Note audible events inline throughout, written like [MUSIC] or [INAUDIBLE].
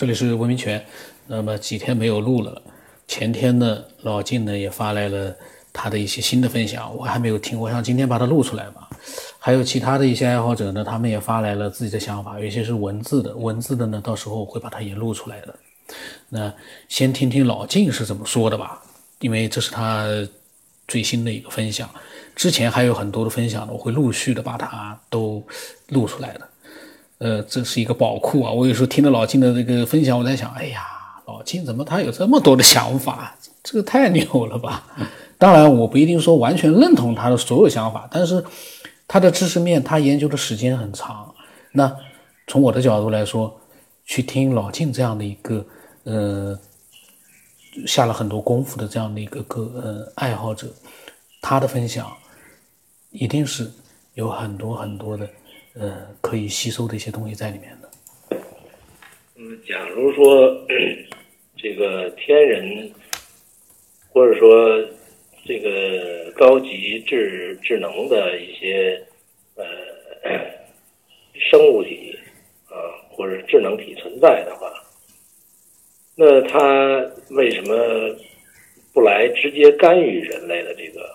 这里是文明泉。那么几天没有录了，前天呢，老晋呢也发来了他的一些新的分享，我还没有听，我想今天把它录出来吧。还有其他的一些爱好者呢，他们也发来了自己的想法，有些是文字的，文字的呢，到时候会把它也录出来的。那先听听老晋是怎么说的吧，因为这是他最新的一个分享，之前还有很多的分享呢，我会陆续的把它都录出来的。呃，这是一个宝库啊！我有时候听着老金的这个分享，我在想，哎呀，老金怎么他有这么多的想法？这个太牛了吧！当然，我不一定说完全认同他的所有想法，但是他的知识面，他研究的时间很长。那从我的角度来说，去听老金这样的一个呃下了很多功夫的这样的一个个呃爱好者，他的分享一定是有很多很多的。呃，可以吸收的一些东西在里面的。嗯，假如说这个天人，或者说这个高级智智能的一些呃生物体啊，或者智能体存在的话，那他为什么不来直接干预人类的这个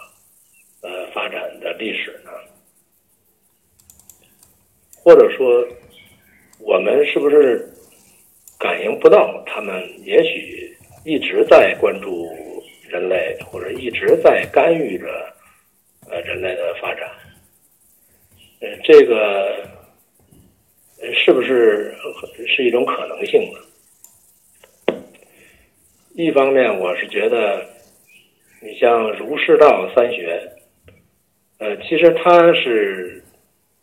呃发展的历史呢？或者说，我们是不是感应不到他们？也许一直在关注人类，或者一直在干预着呃人类的发展。呃，这个是不是是一种可能性呢？一方面，我是觉得，你像儒释道三学，呃，其实它是。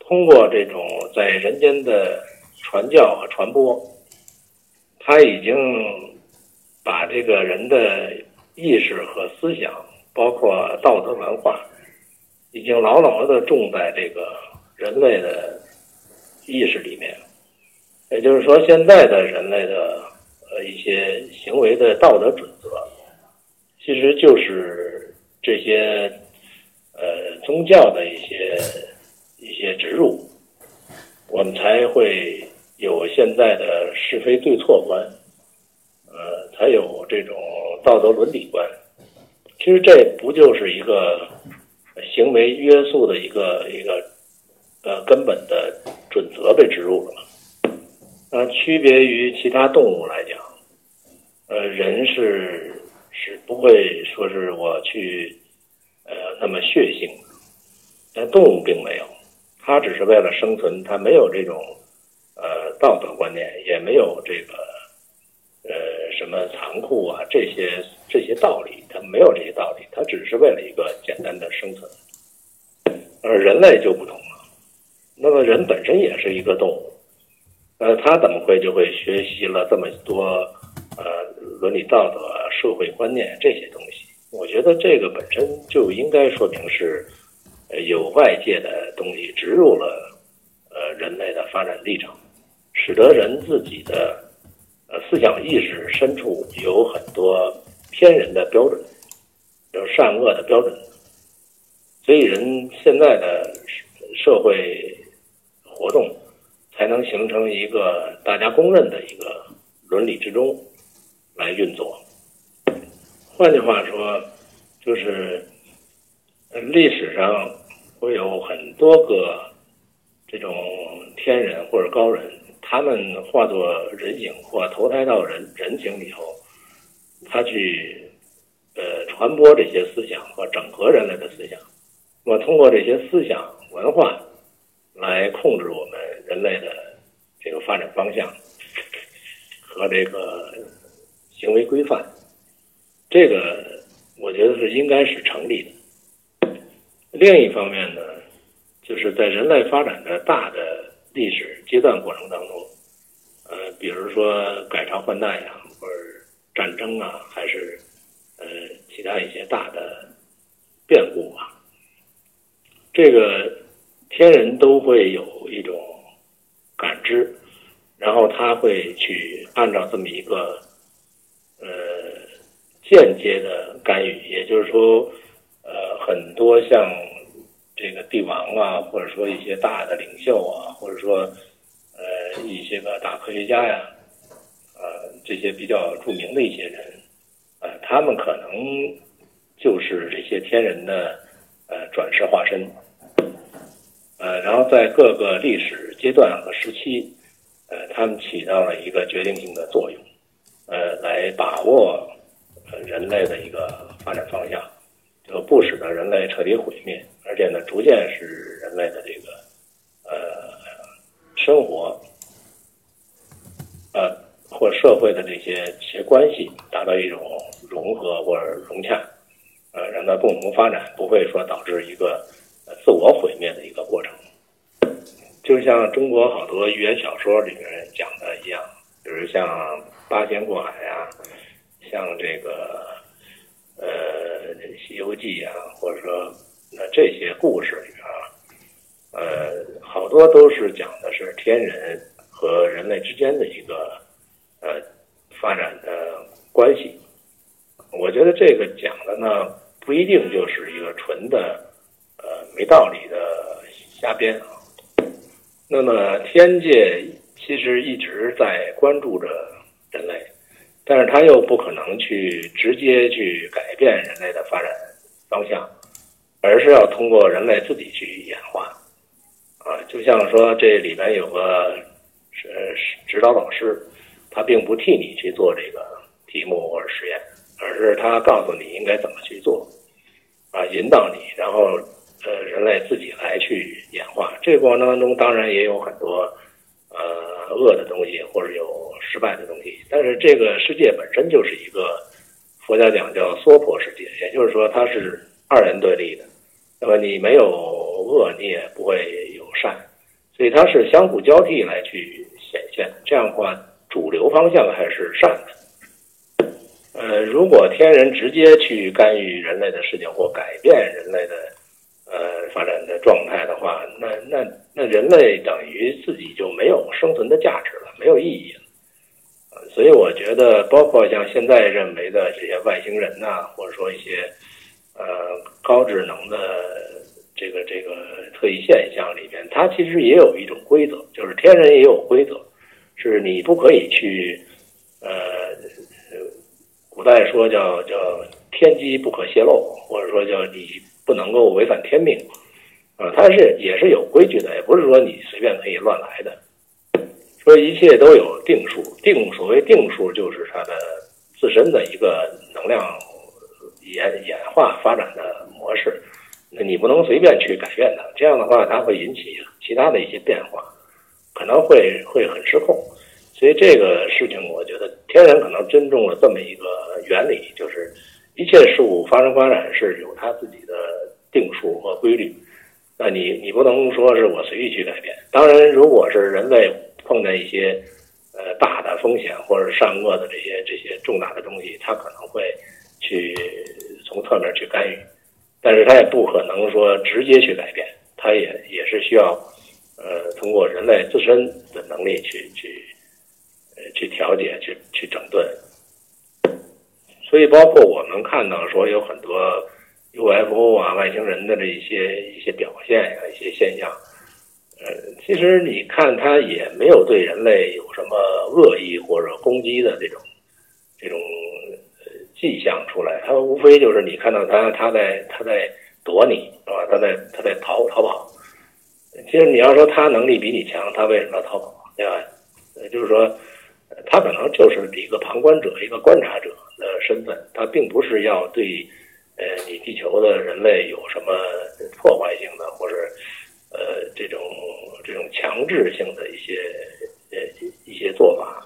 通过这种在人间的传教和传播，他已经把这个人的意识和思想，包括道德文化，已经牢牢的种在这个人类的意识里面。也就是说，现在的人类的呃一些行为的道德准则，其实就是这些呃宗教的一些。一些植入，我们才会有现在的是非对错观，呃，才有这种道德伦理观。其实这不就是一个行为约束的一个一个呃根本的准则被植入了吗？那区别于其他动物来讲，呃，人是是不会说是我去呃那么血腥，但动物并没有。他只是为了生存，他没有这种呃道德观念，也没有这个呃什么残酷啊这些这些道理，他没有这些道理，他只是为了一个简单的生存。而人类就不同了，那么人本身也是一个动物，呃，他怎么会就会学习了这么多呃伦理道德、社会观念这些东西？我觉得这个本身就应该说明是。有外界的东西植入了，呃，人类的发展历程，使得人自己的呃思想意识深处有很多偏人的标准，有善恶的标准，所以人现在的社会活动才能形成一个大家公认的一个伦理之中来运作。换句话说，就是历史上。会有很多个这种天人或者高人，他们化作人形或投胎到人人形里头，他去呃传播这些思想和整合人类的思想，那么通过这些思想文化来控制我们人类的这个发展方向和这个行为规范，这个我觉得是应该是成立的。另一方面呢，就是在人类发展的大的历史阶段过程当中，呃，比如说改朝换代呀，或者战争啊，还是呃其他一些大的变故啊，这个天人都会有一种感知，然后他会去按照这么一个呃间接的干预，也就是说。很多像这个帝王啊，或者说一些大的领袖啊，或者说呃一些个大科学家呀，呃，这些比较著名的一些人，呃，他们可能就是这些天人的呃转世化身，呃，然后在各个历史阶段和时期，呃，他们起到了一个决定性的作用，呃，来把握人类的一个发展方向，就不使得人类彻底毁灭，而且呢，逐渐使人类的这个呃生活。呃，或社会的这些这些关系达到一种融合或者融洽，呃，让它共同发展，不会说导致一个自我毁灭的一个过程。就像中国好多寓言小说里面讲的一样，比如像八仙过海呀，像这个《西游记》啊，或者说那这些故事里边啊，呃，好多都是讲的是天人。和人类之间的一个呃发展的关系，我觉得这个讲的呢不一定就是一个纯的呃没道理的瞎编啊。那么天界其实一直在关注着人类，但是他又不可能去直接去改变人类的发展方向，而是要通过人类自己去演化啊。就像说这里边有个。是指导老师，他并不替你去做这个题目或者实验，而是他告诉你应该怎么去做，啊，引导你，然后呃，人类自己来去演化。这个过程当中，当然也有很多呃恶的东西，或者有失败的东西。但是这个世界本身就是一个佛家讲叫娑婆世界，也就是说它是二元对立的。那么你没有恶，你也不会有善。所以它是相互交替来去显现，这样的话，主流方向还是善的。呃，如果天人直接去干预人类的事情或改变人类的呃发展的状态的话，那那那人类等于自己就没有生存的价值了，没有意义了。所以我觉得，包括像现在认为的这些外星人呐，或者说一些呃高智能的。这个这个特异现象里边，它其实也有一种规则，就是天人也有规则，是你不可以去，呃，古代说叫叫天机不可泄露，或者说叫你不能够违反天命，啊，它是也是有规矩的，也不是说你随便可以乱来的，说一切都有定数，定所谓定数就是它的自身的一个能量演演化发展的模式。那你不能随便去改变它，这样的话，它会引起其他的一些变化，可能会会很失控。所以这个事情，我觉得天人可能尊重了这么一个原理，就是一切事物发生发展是有它自己的定数和规律。那你你不能说是我随意去改变。当然，如果是人类碰见一些呃大的风险或者善恶的这些这些重大的东西，他可能会去从侧面去干预。但是它也不可能说直接去改变，它也也是需要，呃，通过人类自身的能力去去，呃，去调节、去去整顿。所以，包括我们看到说有很多 UFO 啊、外星人的这一些一些表现呀、一些现象，其实你看它也没有对人类有什么恶意或者攻击的这种这种。迹象出来，他无非就是你看到他，他在他在躲你，是吧？他在他在逃逃跑。其实你要说他能力比你强，他为什么要逃跑？对吧？就是说，他可能就是一个旁观者、一个观察者的身份，他并不是要对呃你地球的人类有什么破坏性的，或者制性的一些呃一些做法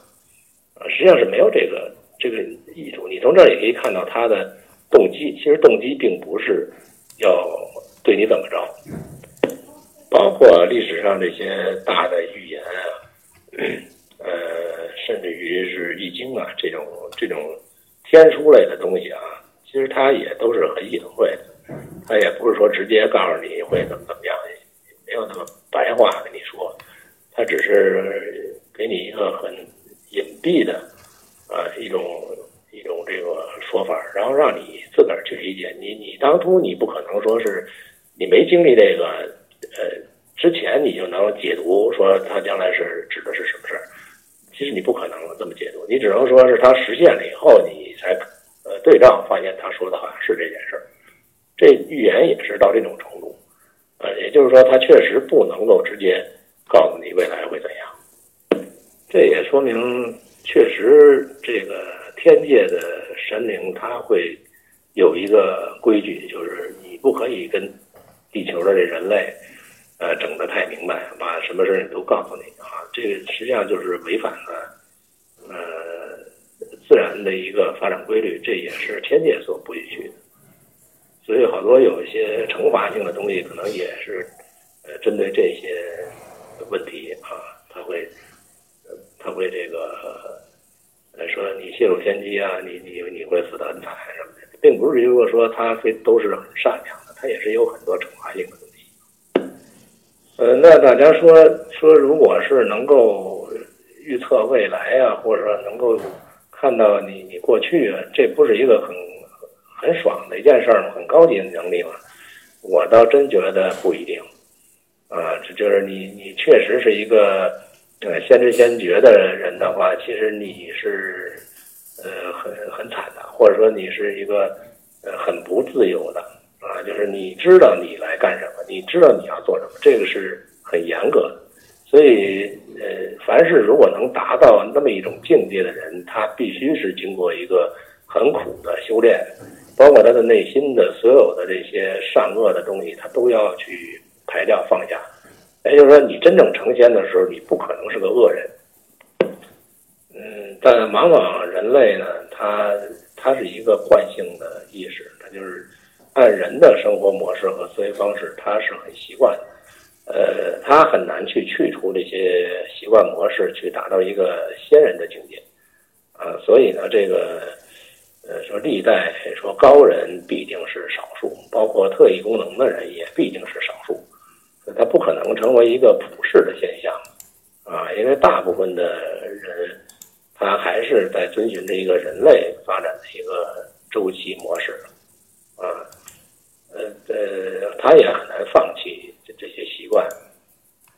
啊，实际上是没有这个。这个意图，你从这儿也可以看到他的动机。其实动机并不是要对你怎么着，包括历史上这些大的预言啊，[CLEARS THROAT] 呃，甚至于是易经啊这种这种天书类的东西啊，其实它也都是很隐晦的，它也不是说直接告诉你会怎么怎么样，没有那么白话跟你说，它只是给你一个很隐蔽的。啊，一种一种这个说法，然后让你自个儿去理解。你你不可能说是你没经历这个，呃，之前你就能解读说他将来是指的是什么事儿。其实你不可能这么解读，你只能说是他实现了以后，你才呃对照发现他说的好像是这件事儿。这预言也是到这种程度，呃，也就是说他确实不能够直接告诉你未来会怎样。这也说明，确实这个天界的神灵他会有一个规矩，就是你不可以跟地球的这人类。呃，整的太明白，把什么事儿都告诉你啊，这个实际上就是违反了呃自然的一个发展规律，这也是天界所不允许的。所以好多有一些惩罚性的东西，可能也是呃针对这些问题啊，他会他会这个呃说你泄露天机啊，你你你会死得很惨什么的，并不是如果说他非都是很善良的，他也是有很多惩罚性的东西。呃，那大家说说，如果是能够预测未来啊，或者说能够看到你你过去啊，这不是一个很很爽的一件事儿吗？很高级的能力吗？我倒真觉得不一定啊。这就是你你确实是一个呃先知先觉的人的话，其实你是呃很很惨，或者说你是一个呃很不自由的。啊，就是你知道你来干什么，你知道你要做什么，这个是很严格的。所以，呃，凡是如果能达到那么一种境界的人，他必须是经过一个很苦的修炼，包括他的内心的所有的这些善恶的东西，他都要去排掉放下。也就是说，你真正成仙的时候，你不可能是个恶人。嗯，但往往人类呢，他他是一个惯性的意识，他就是。按人的生活模式和思维方式，他是很习惯的，呃，他很难去去除这些习惯模式，去达到一个仙人的境界，啊，所以呢，这个，呃，说历代说高人必定是少数，包括特异功能的人也必定是少数，他不可能成为一个普世的现象，啊，因为大部分的人，他还是在遵循着一个人类发展的一个周期模式，啊。呃呃，他也很难放弃这这些习惯，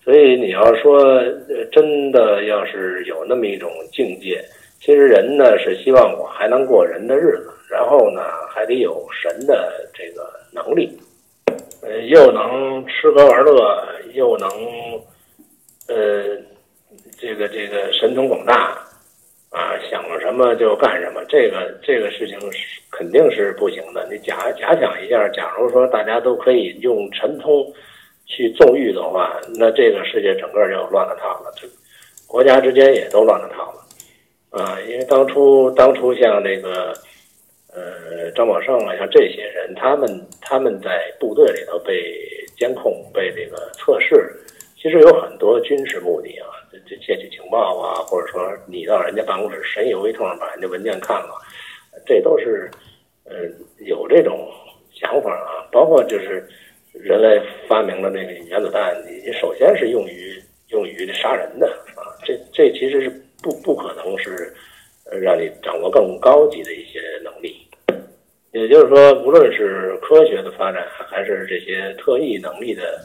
所以你要说真的要是有那么一种境界，其实人呢是希望我还能过人的日子，然后呢还得有神的这个能力，呃，又能吃喝玩乐，又能呃这个这个神通广大。啊，想什么就干什么，这个这个事情是肯定是不行的。你假假想一下，假如说大家都可以用神通去纵欲的话，那这个世界整个就乱了套了，这国家之间也都乱了套了。啊，因为当初当初像这个呃张宝胜啊，像这些人，他们他们在部队里头被监控、被这个测试，其实有很多军事目的啊。这窃取情报啊，或者说你到人家办公室神游一通，把人家文件看了，这都是呃有这种想法啊。包括就是人类发明了那个原子弹，你首先是用于用于杀人的啊。这这其实是不不可能是让你掌握更高级的一些能力。也就是说，无论是科学的发展，还是这些特异能力的。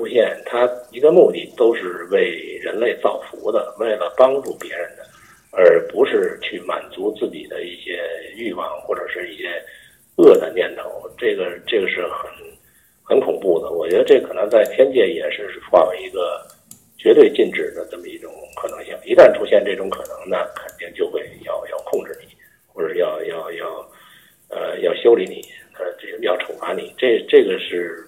出现，它一个目的都是为人类造福的，为了帮助别人的，而不是去满足自己的一些欲望或者是一些恶的念头。这个这个是很很恐怖的。我觉得这可能在天界也是化为一个绝对禁止的这么一种可能性。一旦出现这种可能，那肯定就会要要控制你，或者要要要呃要修理你，呃这个要惩罚你。这这个是。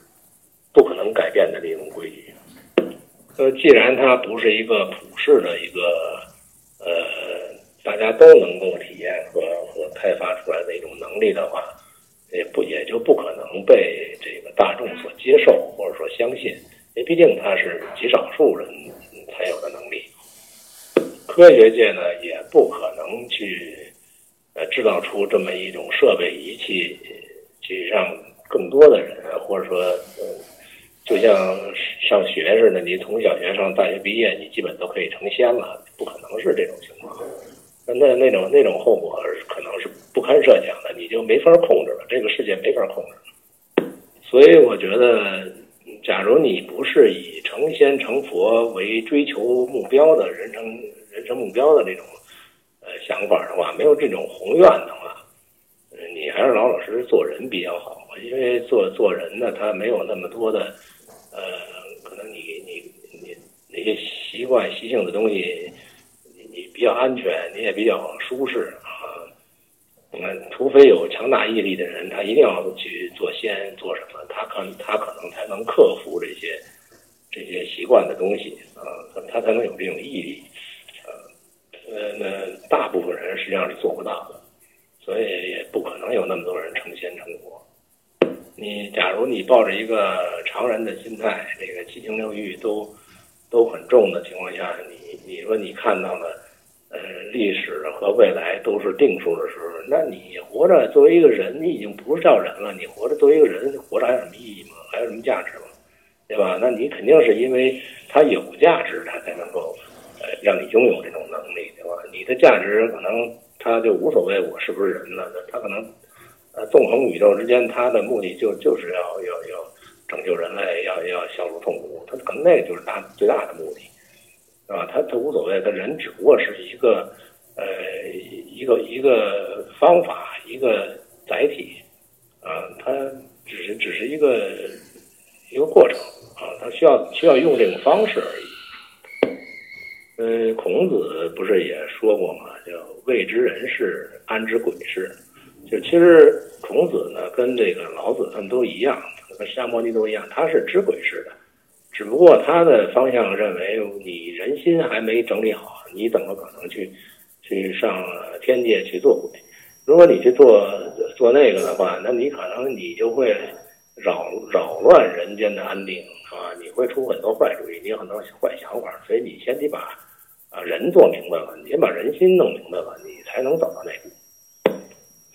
不可能改变的这种规矩。呃，既然它不是一个普世的一个呃大家都能够体验和和开发出来的一种能力的话，也不也就不可能被这个大众所接受或者说相信，因为毕竟它是极少数人才有的能力。科学界呢也不可能去呃制造出这么一种设备仪器，去让更多的人或者说呃。就像上学似的，你从小学上大学毕业，你基本都可以成仙了，不可能是这种情况。那那那种那种后果可能是不堪设想的，你就没法控制了，这个世界没法控制。所以我觉得，假如你不是以成仙成佛为追求目标的人生人生目标的这种呃想法的话，没有这种宏愿的话，你还是老老实实做人比较好。因为做做人呢，他没有那么多的呃，可能你你你那些习惯习性的东西，你你比较安全，你也比较舒适啊。你看，除非有强大毅力的人，他一定要去做仙做什么，他可他可能才能克服这些这些习惯的东西啊，他才能有这种毅力啊。呃，那大部分人实际上是做不到的，所以也不可能有那么多人成仙成佛。你假如你抱着一个常人的心态，这个七情六欲都都很重的情况下，你你说你看到了，呃，历史和未来都是定数的时候，那你活着作为一个人，你已经不是叫人了，你活着作为一个人，活着还有什么意义吗？还有什么价值吗？对吧？那你肯定是因为它有价值，它才能够呃让你拥有这种能力，对吧？你的价值可能他就无所谓我是不是人了，他可能。呃，纵横宇宙之间，他的目的就就是要要要拯救人类，要要消除痛苦，他可能那个就是他最大的目的，是吧？他他无所谓，他人只不过是一个呃一个一个方法，一个载体，啊，他只是只是一个一个过程啊，他需要需要用这种方式而已。呃，孔子不是也说过吗？叫未知人事，安知鬼事。就其实孔子呢，跟这个老子他们都一样，跟释迦牟尼都一样，他是知鬼式的，只不过他的方向认为你人心还没整理好，你怎么可能去去上天界去做鬼？如果你去做做那个的话，那你可能你就会扰扰乱人间的安定啊，你会出很多坏主意，你有很多坏想法，所以你先得把啊人做明白了，你先把人心弄明白了，你才能走到那步。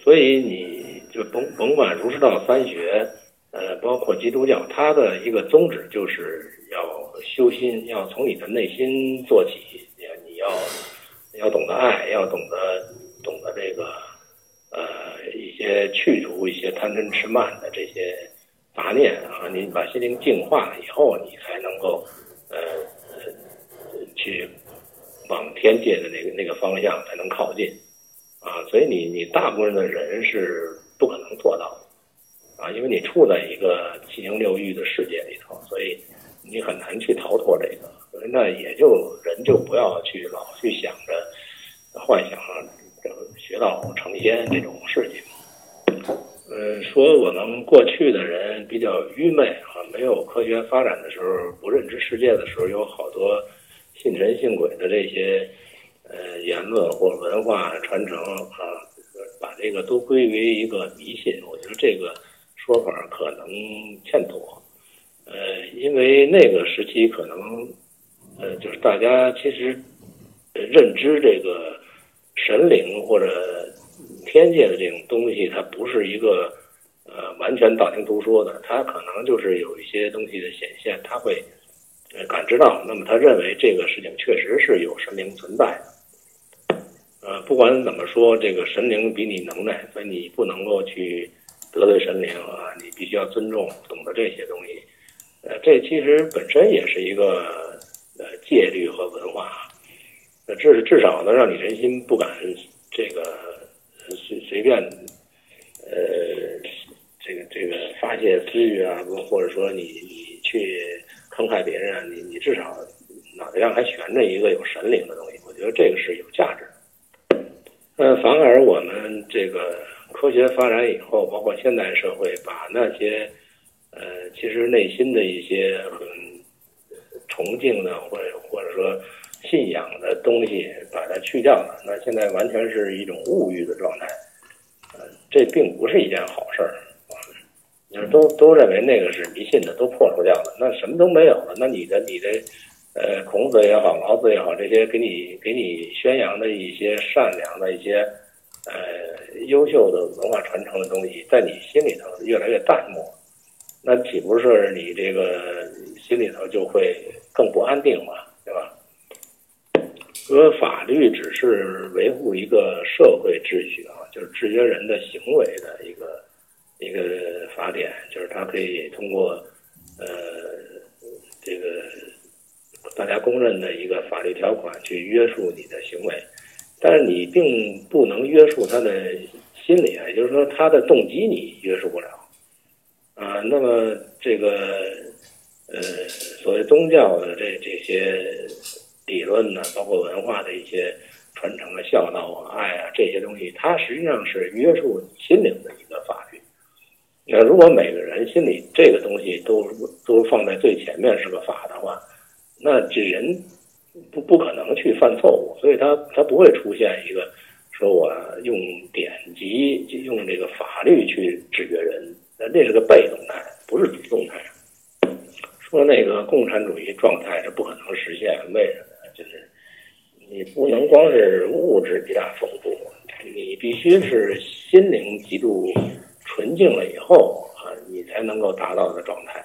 所以你就甭甭管儒释道三学，呃，包括基督教，它的一个宗旨就是要修心，要从你的内心做起。要你要要懂得爱，要懂得懂得这个呃一些去除一些贪嗔痴慢的这些杂念啊，你把心灵净化了以后，你才能够呃去往天界的那个那个方向才能靠近。所以你你大部分的人是不可能做到的，啊，因为你处在一个七情六欲的世界里头，所以你很难去逃脱这个。所以那也就人就不要去老去想着幻想学道成仙这种事情。嗯，说我们过去的人比较愚昧啊，没有科学发展的时候，不认知世界的时候，有好多信神信鬼的这些。论或文化传承啊，把这个都归为一个迷信，我觉得这个说法可能欠妥。呃，因为那个时期可能，呃，就是大家其实认知这个神灵或者天界的这种东西，它不是一个呃完全道听途说的，它可能就是有一些东西的显现，他会感知到，那么他认为这个事情确实是有神灵存在的。呃，不管怎么说，这个神灵比你能耐，所以你不能够去得罪神灵啊！你必须要尊重、懂得这些东西。呃，这其实本身也是一个呃戒律和文化，呃，至至少能让你人心不敢这个随随便呃这个这个发泄私欲啊，或者说你你去坑害别人啊，你你至少脑袋上还悬着一个有神灵的东西，我觉得这个是有价值。呃，反而我们这个科学发展以后，包括现代社会，把那些呃，其实内心的一些很崇敬的，或者或者说信仰的东西，把它去掉了。那现在完全是一种物欲的状态，呃，这并不是一件好事儿啊。就是都都认为那个是迷信的，都破除掉了，那什么都没有了。那你的你的。呃，孔子也好，老子也好，这些给你给你宣扬的一些善良的一些呃优秀的文化传承的东西，在你心里头越来越淡漠，那岂不是你这个心里头就会更不安定嘛，对吧？说法律只是维护一个社会秩序啊，就是制约人的行为的一个一个法典，就是它可以通过呃。家公认的一个法律条款去约束你的行为，但是你并不能约束他的心理啊，也就是说他的动机你约束不了啊。那么这个呃，所谓宗教的这这些理论呢，包括文化的一些传承啊、孝道啊、爱啊这些东西，它实际上是约束你心灵的一个法律。那如果每个人心里这个东西都都放在最前面是个法的话，那这人不不可能去犯错误，所以他他不会出现一个说我用典籍用这个法律去制约人，那这是个被动态，不是主动态。说那个共产主义状态是不可能实现，为什么？就是你不能光是物质极大丰富，你必须是心灵极度。纯净了以后啊，你才能够达到的状态。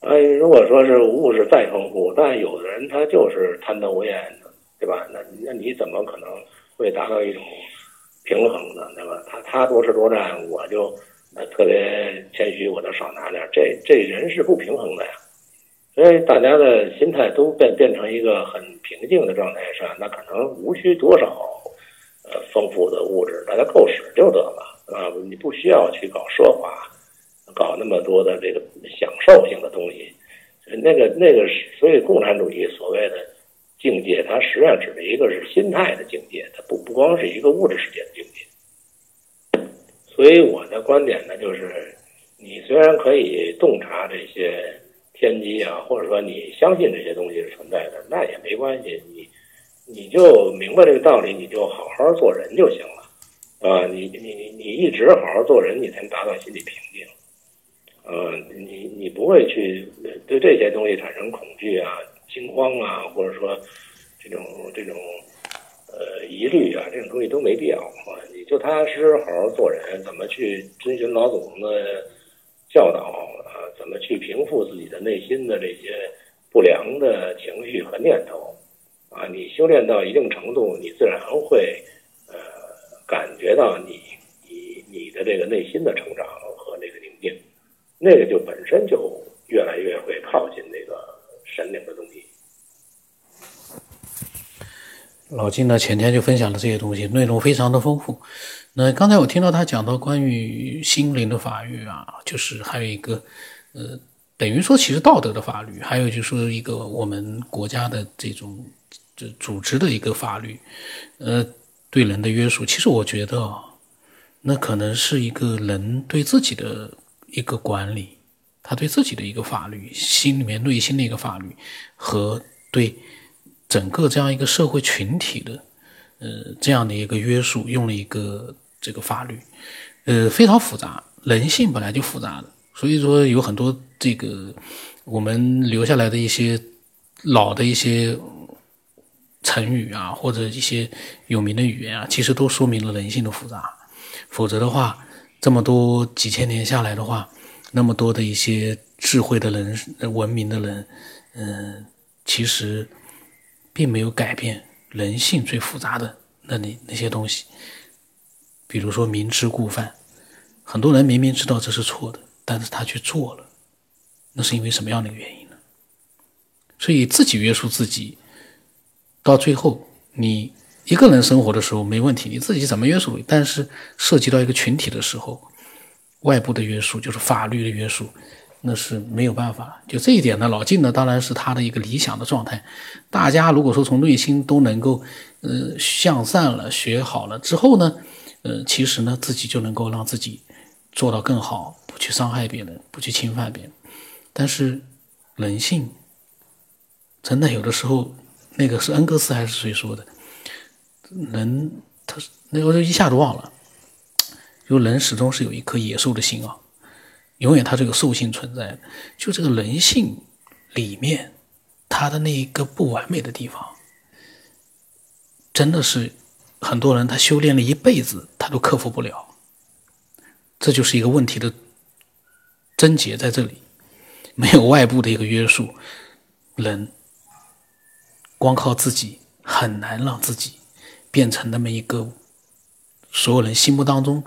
哎，如果说是物质再丰富，但有的人他就是贪得无厌的，对吧？那那你怎么可能会达到一种平衡呢？对吧？他他多吃多占，我就呃特别谦虚，我就少拿点。这这人是不平衡的呀。所以大家的心态都变变成一个很平静的状态上，那可能无需多少呃丰富的物质，大家够使就得了。啊，你不需要去搞奢华，搞那么多的这个享受性的东西，那个那个，所以共产主义所谓的境界，它实际上指的一个是心态的境界，它不不光是一个物质世界的境界。所以我的观点呢，就是你虽然可以洞察这些天机啊，或者说你相信这些东西是存在的，那也没关系，你你就明白这个道理，你就好好做人就行了。啊，你你你你一直好好做人，你才能达到心理平。呃，你你不会去对这些东西产生恐惧啊、惊慌啊，或者说这种这种呃疑虑啊，这种东西都没必要啊。你就踏踏实实好好做人，怎么去遵循老祖宗的教导啊？怎么去平复自己的内心的这些不良的情绪和念头啊？你修炼到一定程度，你自然会呃。感觉到你你你的这个内心的成长，那个就本身就越来越会靠近那个神灵的东西。老金呢，前天就分享了这些东西，内容非常的丰富。那刚才我听到他讲到关于心灵的法律啊，就是还有一个呃，等于说其实道德的法律，还有就是说一个我们国家的这种这组织的一个法律，呃。对人的约束，其实我觉得，那可能是一个人对自己的一个管理，他对自己的一个法律，心里面内心的一个法律，和对整个这样一个社会群体的，呃，这样的一个约束，用了一个这个法律，呃，非常复杂。人性本来就复杂的，所以说有很多这个我们留下来的一些老的一些。成语啊，或者一些有名的语言啊，其实都说明了人性的复杂。否则的话，这么多几千年下来的话，那么多的一些智慧的人、文明的人，嗯，其实并没有改变人性最复杂的那那那些东西。比如说明知故犯，很多人明明知道这是错的，但是他却做了，那是因为什么样的原因呢？所以自己约束自己。到最后，你一个人生活的时候没问题，你自己怎么约束？但是涉及到一个群体的时候，外部的约束就是法律的约束，那是没有办法。就这一点呢，老晋呢当然是他的一个理想的状态。大家如果说从内心都能够，呃，向善了，学好了之后呢，呃，其实呢自己就能够让自己做到更好，不去伤害别人，不去侵犯别人。但是人性真的有的时候。那个是恩格斯还是谁说的？人，他那我就一下子忘了。就人始终是有一颗野兽的心啊，永远他这个兽性存在。就这个人性里面，他的那一个不完美的地方，真的是很多人他修炼了一辈子，他都克服不了。这就是一个问题的症结在这里，没有外部的一个约束，人。光靠自己很难让自己变成那么一个所有人心目当中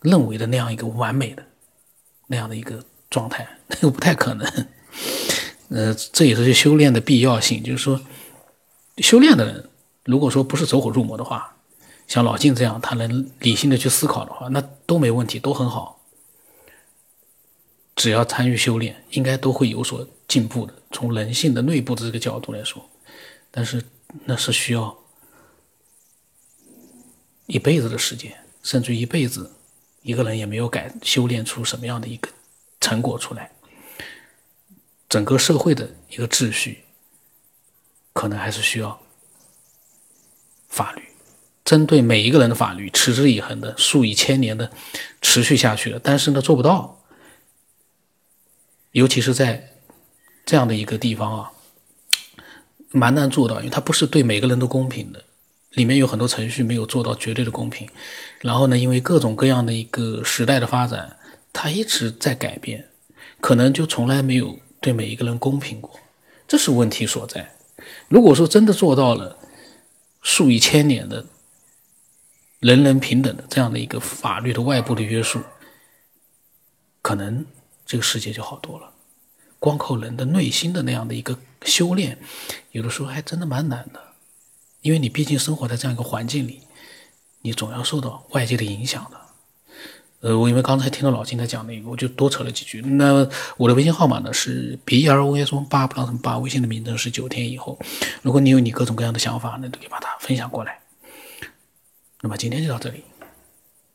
认为的那样一个完美的那样的一个状态，那 [LAUGHS] 个不太可能。[LAUGHS] 呃，这也是修炼的必要性。就是说，修炼的人，如果说不是走火入魔的话，像老静这样，他能理性的去思考的话，那都没问题，都很好。只要参与修炼，应该都会有所进步的。从人性的内部的这个角度来说，但是那是需要一辈子的时间，甚至一辈子，一个人也没有改修炼出什么样的一个成果出来。整个社会的一个秩序，可能还是需要法律，针对每一个人的法律，持之以恒的、数以千年的持续下去的。但是呢，做不到，尤其是在这样的一个地方啊，蛮难做到，因为它不是对每个人都公平的，里面有很多程序没有做到绝对的公平。然后呢，因为各种各样的一个时代的发展，它一直在改变，可能就从来没有。对每一个人公平过，这是问题所在。如果说真的做到了数以千年的人人平等的这样的一个法律的外部的约束，可能这个世界就好多了。光靠人的内心的那样的一个修炼，有的时候还真的蛮难的，因为你毕竟生活在这样一个环境里，你总要受到外界的影响的。呃，我因为刚才听到老金他讲那个，我就多扯了几句。那我的微信号码呢是 B R O S 八不知道什么八，微信的名称是九天以后。如果你有你各种各样的想法，那都可以把它分享过来。那么今天就到这里。